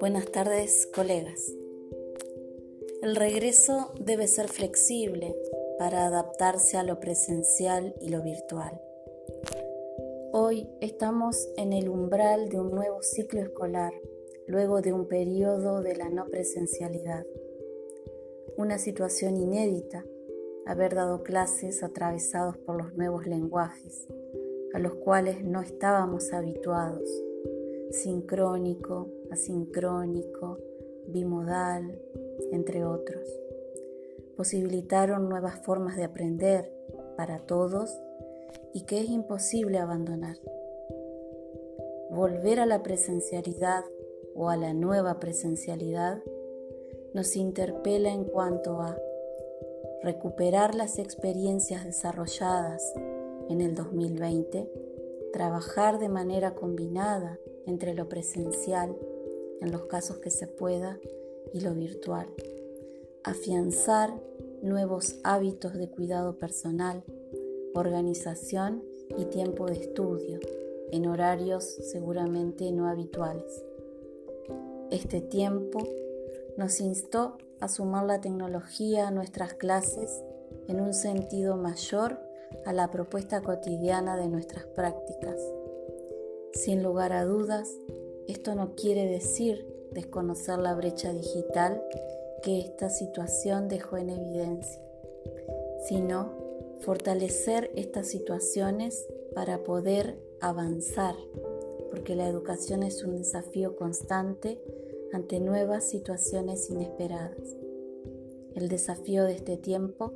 Buenas tardes, colegas. El regreso debe ser flexible para adaptarse a lo presencial y lo virtual. Hoy estamos en el umbral de un nuevo ciclo escolar, luego de un periodo de la no presencialidad. Una situación inédita, haber dado clases atravesados por los nuevos lenguajes, a los cuales no estábamos habituados, sincrónico, asincrónico, bimodal, entre otros. Posibilitaron nuevas formas de aprender para todos y que es imposible abandonar. Volver a la presencialidad o a la nueva presencialidad nos interpela en cuanto a recuperar las experiencias desarrolladas en el 2020, trabajar de manera combinada entre lo presencial, en los casos que se pueda, y lo virtual, afianzar nuevos hábitos de cuidado personal, organización y tiempo de estudio, en horarios seguramente no habituales. Este tiempo nos instó a sumar la tecnología a nuestras clases en un sentido mayor a la propuesta cotidiana de nuestras prácticas. Sin lugar a dudas, esto no quiere decir desconocer la brecha digital que esta situación dejó en evidencia, sino fortalecer estas situaciones para poder avanzar, porque la educación es un desafío constante ante nuevas situaciones inesperadas. El desafío de este tiempo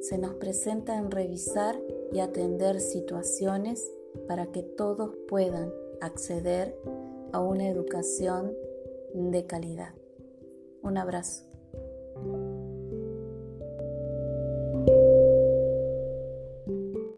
se nos presenta en revisar y atender situaciones para que todos puedan acceder a una educación de calidad. Un abrazo.